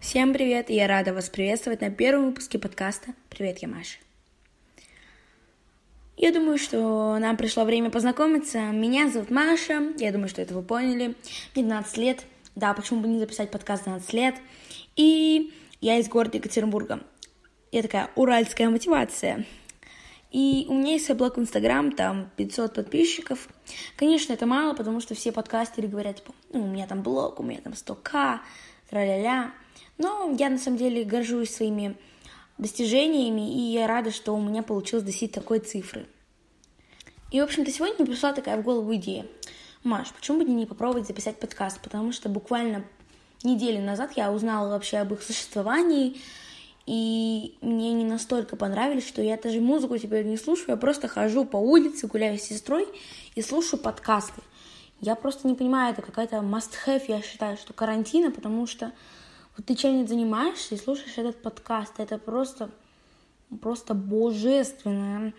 Всем привет, я рада вас приветствовать на первом выпуске подкаста «Привет, я Маша». Я думаю, что нам пришло время познакомиться. Меня зовут Маша, я думаю, что это вы поняли. Мне 12 лет, да, почему бы не записать подкаст 12 лет. И я из города Екатеринбурга. Я такая уральская мотивация. И у меня есть блог в Инстаграм, там 500 подписчиков. Конечно, это мало, потому что все подкастеры говорят, типа, ну, у меня там блог, у меня там 100к, тра-ля-ля. Но я на самом деле горжусь своими достижениями, и я рада, что у меня получилось достичь такой цифры. И, в общем-то, сегодня мне пришла такая в голову идея. Маш, почему бы не попробовать записать подкаст? Потому что буквально неделю назад я узнала вообще об их существовании, и мне не настолько понравились, что я даже музыку теперь не слушаю, я просто хожу по улице, гуляю с сестрой и слушаю подкасты. Я просто не понимаю, это какая-то must-have, я считаю, что карантина, потому что вот ты чем-нибудь занимаешься и слушаешь этот подкаст, это просто, просто божественно.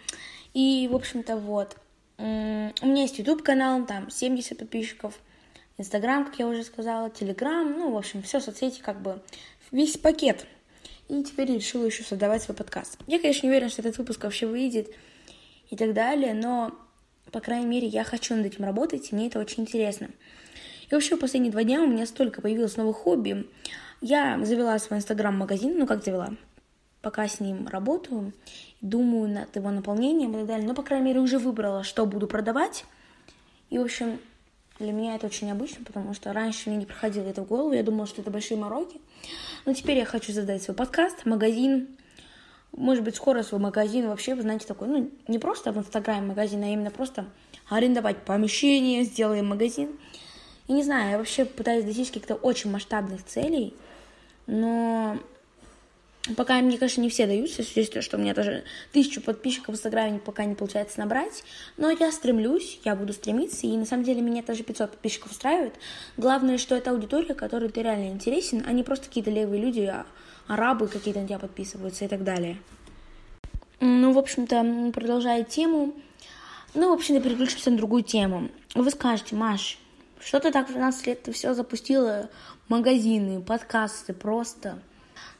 И, в общем-то, вот, у меня есть YouTube-канал, там 70 подписчиков, Инстаграм, как я уже сказала, Телеграм, ну, в общем, все соцсети, как бы, весь пакет – и теперь решила еще создавать свой подкаст. Я, конечно, не уверена, что этот выпуск вообще выйдет и так далее, но, по крайней мере, я хочу над этим работать, и мне это очень интересно. И вообще, последние два дня у меня столько появилось новых хобби. Я завела свой инстаграм-магазин, ну как завела, пока с ним работаю, думаю над его наполнением и так далее. Но, по крайней мере, уже выбрала, что буду продавать. И, в общем, для меня это очень необычно, потому что раньше мне не приходило это в голову. Я думала, что это большие мороки. Но теперь я хочу создать свой подкаст, магазин. Может быть, скоро свой магазин. Вообще, вы знаете, такой, ну, не просто в Инстаграме магазин, а именно просто арендовать помещение, сделаем магазин. И не знаю, я вообще пытаюсь достичь каких-то очень масштабных целей, но Пока мне, конечно, не все даются, с что у меня даже тысячу подписчиков в Инстаграме пока не получается набрать. Но я стремлюсь, я буду стремиться, и на самом деле меня даже 500 подписчиков устраивает. Главное, что это аудитория, которой ты реально интересен, а не просто какие-то левые люди, а арабы какие-то на тебя подписываются и так далее. Ну, в общем-то, продолжая тему, ну, в общем-то, переключимся на другую тему. Вы скажете, Маш, что ты так в 12 лет все запустила? Магазины, подкасты, просто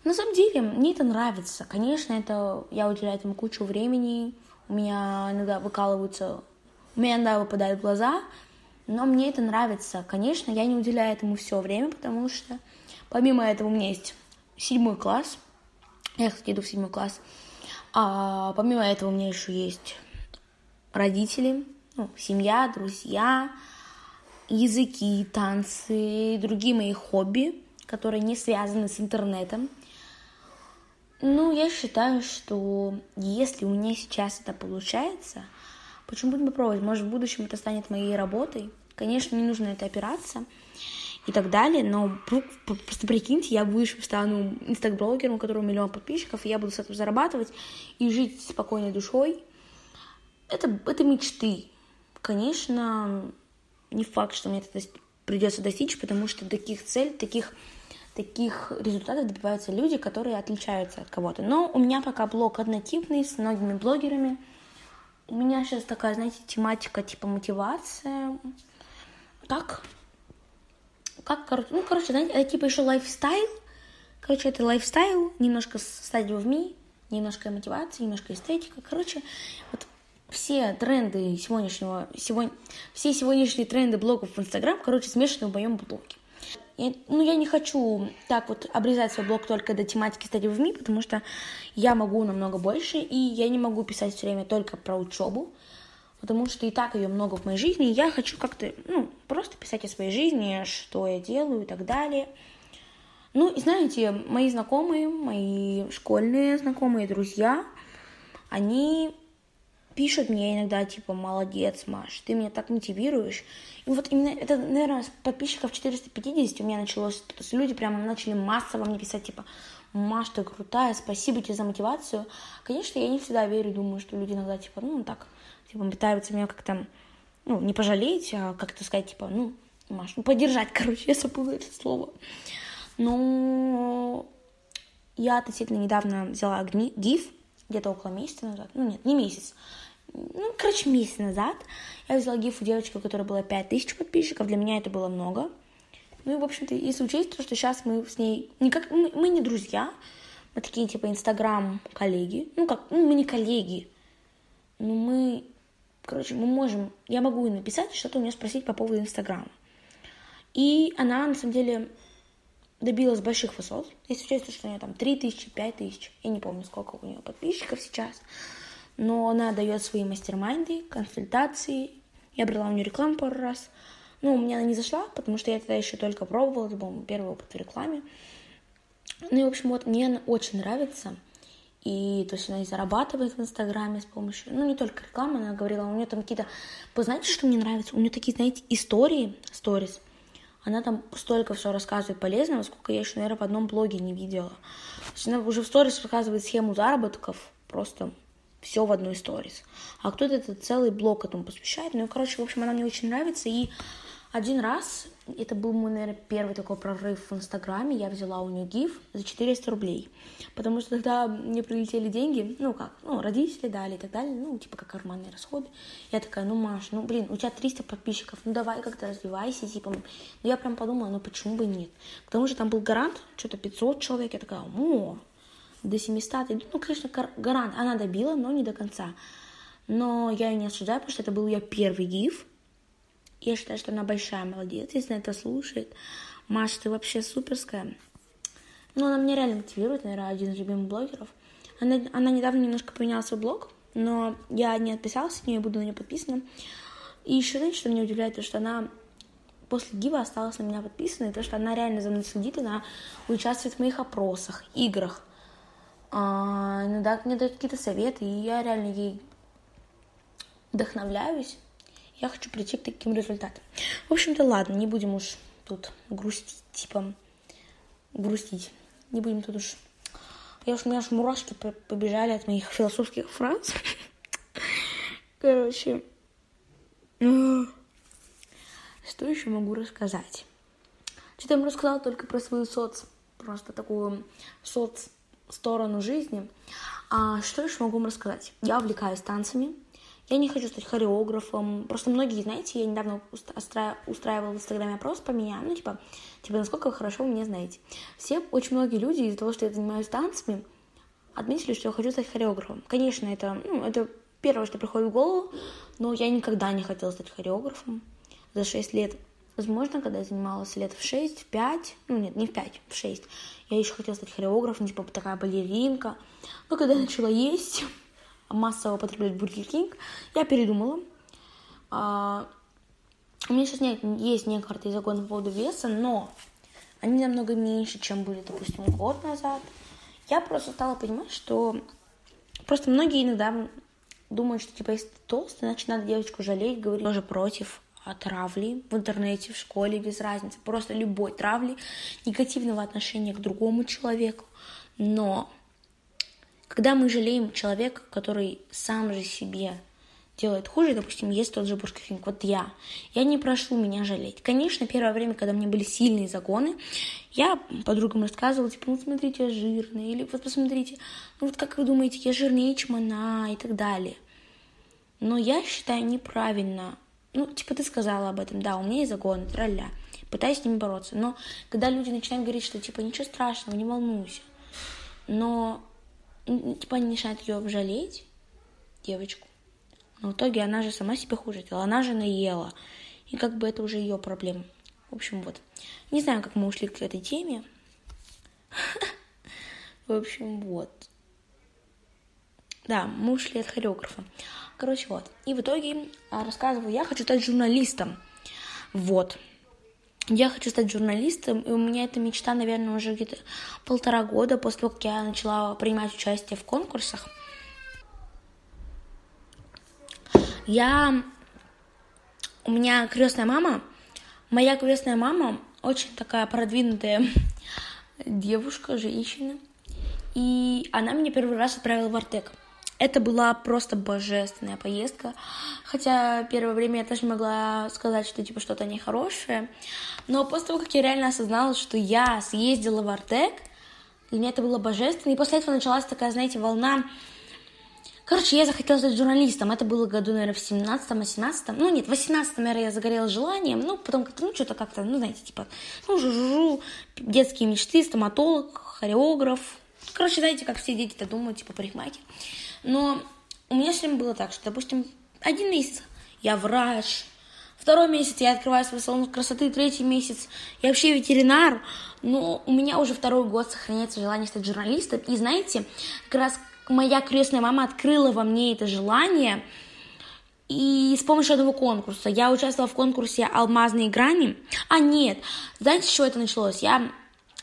на самом деле, мне это нравится. Конечно, это я уделяю этому кучу времени. У меня иногда выкалываются, у меня иногда выпадают глаза, но мне это нравится. Конечно, я не уделяю этому все время, потому что помимо этого у меня есть седьмой класс. Я, кстати, иду в седьмой класс. А помимо этого у меня еще есть родители, ну, семья, друзья, языки, танцы, другие мои хобби, которые не связаны с интернетом. Ну, я считаю, что если у меня сейчас это получается, почему бы не попробовать? Может, в будущем это станет моей работой. Конечно, не нужно это опираться и так далее, но просто прикиньте, я в будущем стану инстагблогером, у которого миллион подписчиков, и я буду с этого зарабатывать и жить спокойной душой. Это, это мечты. Конечно, не факт, что мне это придется достичь, потому что таких целей, таких таких результатов добиваются люди, которые отличаются от кого-то. Но у меня пока блог однотипный, с многими блогерами. У меня сейчас такая, знаете, тематика типа мотивация. Так. Как, короче, ну, короче, знаете, это типа еще lifestyle. Короче, это lifestyle, немножко study with me, немножко мотивации, немножко эстетика. Короче, вот все тренды сегодняшнего, сегодня, все сегодняшние тренды блогов в Инстаграм, короче, смешаны в моем блоге. Я, ну, я не хочу так вот обрезать свой блог только до тематики study with me, потому что я могу намного больше, и я не могу писать все время только про учебу, потому что и так ее много в моей жизни, и я хочу как-то, ну, просто писать о своей жизни, что я делаю и так далее. Ну, и знаете, мои знакомые, мои школьные знакомые, друзья, они пишут мне иногда, типа, молодец, Маш, ты меня так мотивируешь. И вот именно это, наверное, с подписчиков 450 у меня началось. Люди прямо начали массово мне писать, типа, Маш, ты крутая, спасибо тебе за мотивацию. Конечно, я не всегда верю, думаю, что люди иногда, типа, ну, так, типа, пытаются меня как-то, ну, не пожалеть, а как-то сказать, типа, ну, Маш, ну, поддержать, короче, я забыла это слово. Но я относительно недавно взяла гиф, где-то около месяца назад, ну нет, не месяц, ну, короче, месяц назад я взяла гиф у девочки, у которой было 5000 подписчиков, для меня это было много. Ну и, в общем-то, если учесть то, что сейчас мы с ней... Не как, мы, мы не друзья, мы такие, типа, инстаграм-коллеги. Ну, как, ну, мы не коллеги. Но мы, короче, мы можем... Я могу ей написать, что-то у нее спросить по поводу инстаграма. И она, на самом деле, добилась больших высот. Если учесть, что у нее там 3 тысячи, 5 тысяч, я не помню, сколько у нее подписчиков сейчас. Но она дает свои мастер-майнды, консультации. Я брала у нее рекламу пару раз. Ну, у меня она не зашла, потому что я тогда еще только пробовала, это был первый опыт в рекламе. Ну и, в общем, вот мне она очень нравится. И то есть она и зарабатывает в Инстаграме с помощью, ну не только рекламы, она говорила, у нее там какие-то, вы знаете, что мне нравится? У нее такие, знаете, истории, сторис. Она там столько все рассказывает полезного, сколько я еще, наверное, в одном блоге не видела. То есть она уже в сторис рассказывает схему заработков, просто все в одной сторис. А кто-то этот целый блог этому посвящает. Ну, короче, в общем, она мне очень нравится. И один раз, это был мой, наверное, первый такой прорыв в Инстаграме, я взяла у нее гиф за 400 рублей, потому что тогда мне прилетели деньги, ну как, ну родители дали и так далее, ну типа как карманные расходы. Я такая, ну Маш, ну блин, у тебя 300 подписчиков, ну давай как-то развивайся, типа. Ну я прям подумала, ну почему бы нет. К тому же там был гарант, что-то 500 человек, я такая, о, до 700, ну конечно, гарант, она добила, но не до конца. Но я ее не осуждаю, потому что это был ее первый гиф, я считаю, что она большая молодец, если она это слушает. Маша, ты вообще суперская. Ну, она меня реально мотивирует, наверное, один из любимых блогеров. Она, она недавно немножко поменяла свой блог, но я не отписалась от нее, буду на нее подписана. И еще, знаете, что меня удивляет, то, что она после Гива осталась на меня подписана, и то, что она реально за мной следит, она участвует в моих опросах, играх. А, иногда мне дает какие-то советы, и я реально ей вдохновляюсь я хочу прийти к таким результатам. В общем-то, ладно, не будем уж тут грустить, типа, грустить. Не будем тут уж... Я уж, у меня аж мурашки побежали от моих философских фраз. Короче, что еще могу рассказать? Что-то я вам рассказала только про свою соц, просто такую соц сторону жизни. А что еще могу вам рассказать? Я увлекаюсь танцами, я не хочу стать хореографом. Просто многие, знаете, я недавно устраивала в Инстаграме опрос по меня, ну, типа, типа, насколько вы хорошо вы меня знаете. Все, очень многие люди из-за того, что я занимаюсь танцами, отметили, что я хочу стать хореографом. Конечно, это, ну, это первое, что приходит в голову, но я никогда не хотела стать хореографом за 6 лет. Возможно, когда я занималась лет в 6, в 5, ну нет, не в 5, в 6, я еще хотела стать хореографом, типа такая балеринка. Но когда я начала есть, массово употреблять Бургер Кинг, я передумала. А, у меня сейчас нет, есть некоторые загоны по поводу веса, но они намного меньше, чем были, допустим, год назад. Я просто стала понимать, что просто многие иногда думают, что типа если ты толстый, значит надо девочку жалеть, говорить тоже против травли в интернете, в школе, без разницы, просто любой травли, негативного отношения к другому человеку. Но когда мы жалеем человека, который сам же себе делает хуже, допустим, есть тот же Бургер Кинг, вот я, я не прошу меня жалеть. Конечно, первое время, когда у меня были сильные загоны, я подругам рассказывала, типа, ну, смотрите, я жирная, или вот посмотрите, ну, вот как вы думаете, я жирнее, чем она, и так далее. Но я считаю неправильно, ну, типа, ты сказала об этом, да, у меня есть загоны, тролля, пытаюсь с ними бороться, но когда люди начинают говорить, что, типа, ничего страшного, не волнуйся, но типа не начинает ее жалеть, девочку. Но в итоге она же сама себе хуже сделала, она же наела. И как бы это уже ее проблема. В общем, вот. Не знаю, как мы ушли к этой теме. В общем, вот. Да, мы ушли от хореографа. Короче, вот. И в итоге а, рассказываю, я хочу стать журналистом. Вот. Я хочу стать журналистом, и у меня эта мечта, наверное, уже где-то полтора года после того, как я начала принимать участие в конкурсах. Я... У меня крестная мама. Моя крестная мама очень такая продвинутая девушка, женщина. И она меня первый раз отправила в Артек. Это была просто божественная поездка. Хотя первое время я тоже могла сказать, что типа что-то нехорошее. Но после того, как я реально осознала, что я съездила в Артек, для меня это было божественно. И после этого началась такая, знаете, волна Короче, я захотела стать журналистом. Это было году, наверное, в 17-м, 17 Ну, нет, в 18 наверное, я загорела желанием. Ну, потом как-то, ну, что-то как-то, ну, знаете, типа, ну, жужу, детские мечты, стоматолог, хореограф. Короче, знаете, как все дети-то думают, типа, парикмахер. Но у меня все время было так, что, допустим, один месяц я врач, Второй месяц я открываю свой салон красоты, третий месяц я вообще ветеринар, но у меня уже второй год сохраняется желание стать журналистом. И знаете, как раз моя крестная мама открыла во мне это желание, и с помощью этого конкурса. Я участвовала в конкурсе «Алмазные грани». А, нет, знаете, с чего это началось? Я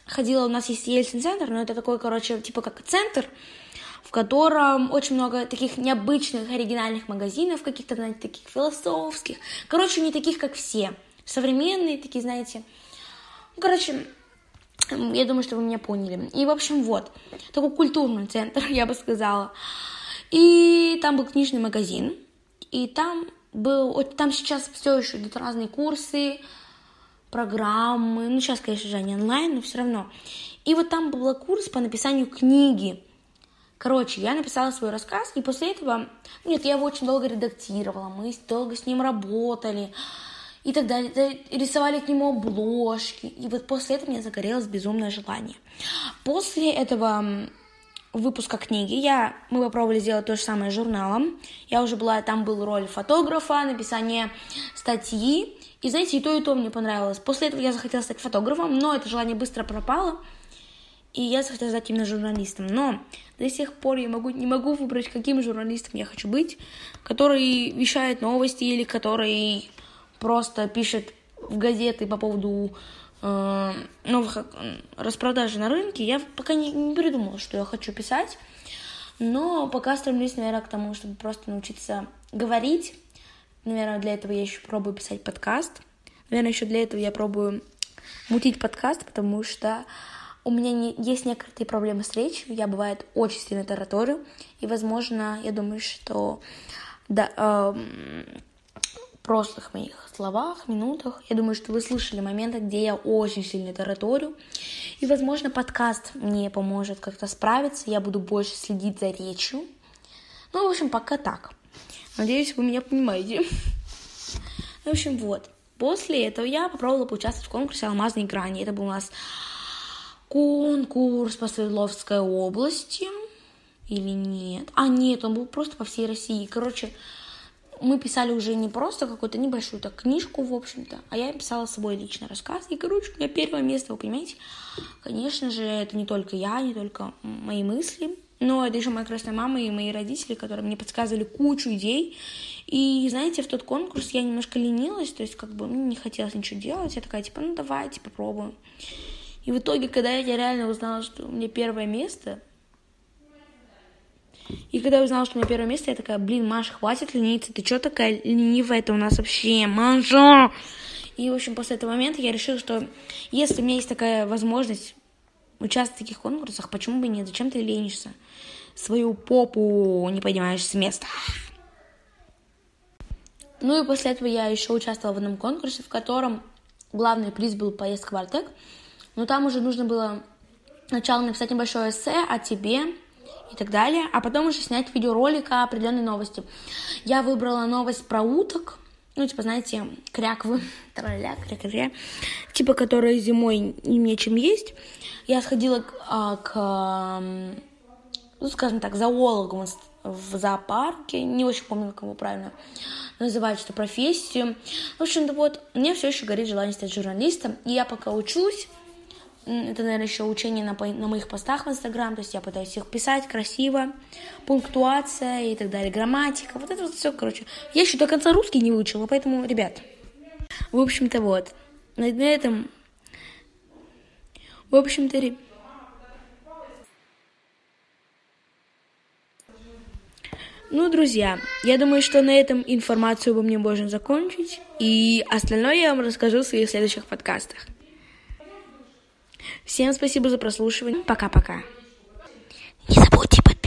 ходила, у нас есть Ельцин-центр, но это такой, короче, типа как центр, в котором очень много таких необычных, оригинальных магазинов, каких-то, знаете, таких философских. Короче, не таких, как все. Современные такие, знаете. Ну, короче, я думаю, что вы меня поняли. И, в общем, вот. Такой культурный центр, я бы сказала. И там был книжный магазин. И там был... Там сейчас все еще идут разные курсы, программы. Ну, сейчас, конечно же, они онлайн, но все равно. И вот там был курс по написанию книги. Короче, я написала свой рассказ, и после этого... Нет, я его очень долго редактировала, мы долго с ним работали и так далее. Рисовали к нему обложки. И вот после этого мне загорелось безумное желание. После этого выпуска книги я, мы попробовали сделать то же самое с журналом. Я уже была, там был роль фотографа, написание статьи. И знаете, и то, и то мне понравилось. После этого я захотела стать фотографом, но это желание быстро пропало. И я захотела стать именно журналистом. Но до сих пор я могу, не могу выбрать, каким журналистом я хочу быть, который вещает новости или который просто пишет в газеты по поводу новых э, распродажи на рынке. Я пока не, не придумала, что я хочу писать. Но пока стремлюсь, наверное, к тому, чтобы просто научиться говорить. Наверное, для этого я еще пробую писать подкаст. Наверное, еще для этого я пробую мутить подкаст, потому что у меня не, есть некоторые проблемы с речью, я бывает очень сильно тараторю, и, возможно, я думаю, что да, э, прошлых моих словах, минутах, я думаю, что вы слышали моменты, где я очень сильно тараторю, и, возможно, подкаст мне поможет как-то справиться, я буду больше следить за речью. Ну, в общем, пока так. Надеюсь, вы меня понимаете. В общем, вот. После этого я попробовала поучаствовать в конкурсе «Алмазные грани». Это был у нас конкурс по Свердловской области или нет? А, нет, он был просто по всей России. Короче, мы писали уже не просто какую-то небольшую так книжку, в общем-то, а я писала с собой личный рассказ. И, короче, у меня первое место, вы понимаете? Конечно же, это не только я, не только мои мысли, но это еще моя красная мама и мои родители, которые мне подсказывали кучу идей. И, знаете, в тот конкурс я немножко ленилась, то есть как бы мне не хотелось ничего делать. Я такая, типа, ну давайте попробуем. И в итоге, когда я реально узнала, что у меня первое место, и когда я узнала, что у меня первое место, я такая, блин, Маша, хватит лениться, ты что такая ленивая это у нас вообще, Маша? И, в общем, после этого момента я решила, что если у меня есть такая возможность участвовать в таких конкурсах, почему бы нет? Зачем ты ленишься? Свою попу не поднимаешь с места. Ну и после этого я еще участвовала в одном конкурсе, в котором главный приз был поездка в Артек но там уже нужно было сначала написать небольшое эссе о тебе и так далее, а потом уже снять видеоролик о определенной новости. Я выбрала новость про уток, ну, типа, знаете, кряквы, траля, кря типа, которые зимой им нечем есть. Я сходила а, к ну, скажем так, зоологу в зоопарке, не очень помню, как его правильно называть эту профессию. В общем-то, вот, мне все еще горит желание стать журналистом, и я пока учусь, это, наверное, еще учение на, на моих постах в Инстаграм, то есть я пытаюсь их писать красиво, пунктуация и так далее, грамматика, вот это вот все, короче. Я еще до конца русский не выучила, поэтому, ребят, в общем-то, вот, на, на этом, в общем-то, ребят, Ну, друзья, я думаю, что на этом информацию обо мне можно закончить, и остальное я вам расскажу в своих следующих подкастах. Всем спасибо за прослушивание. Пока-пока. Не забудьте подписываться.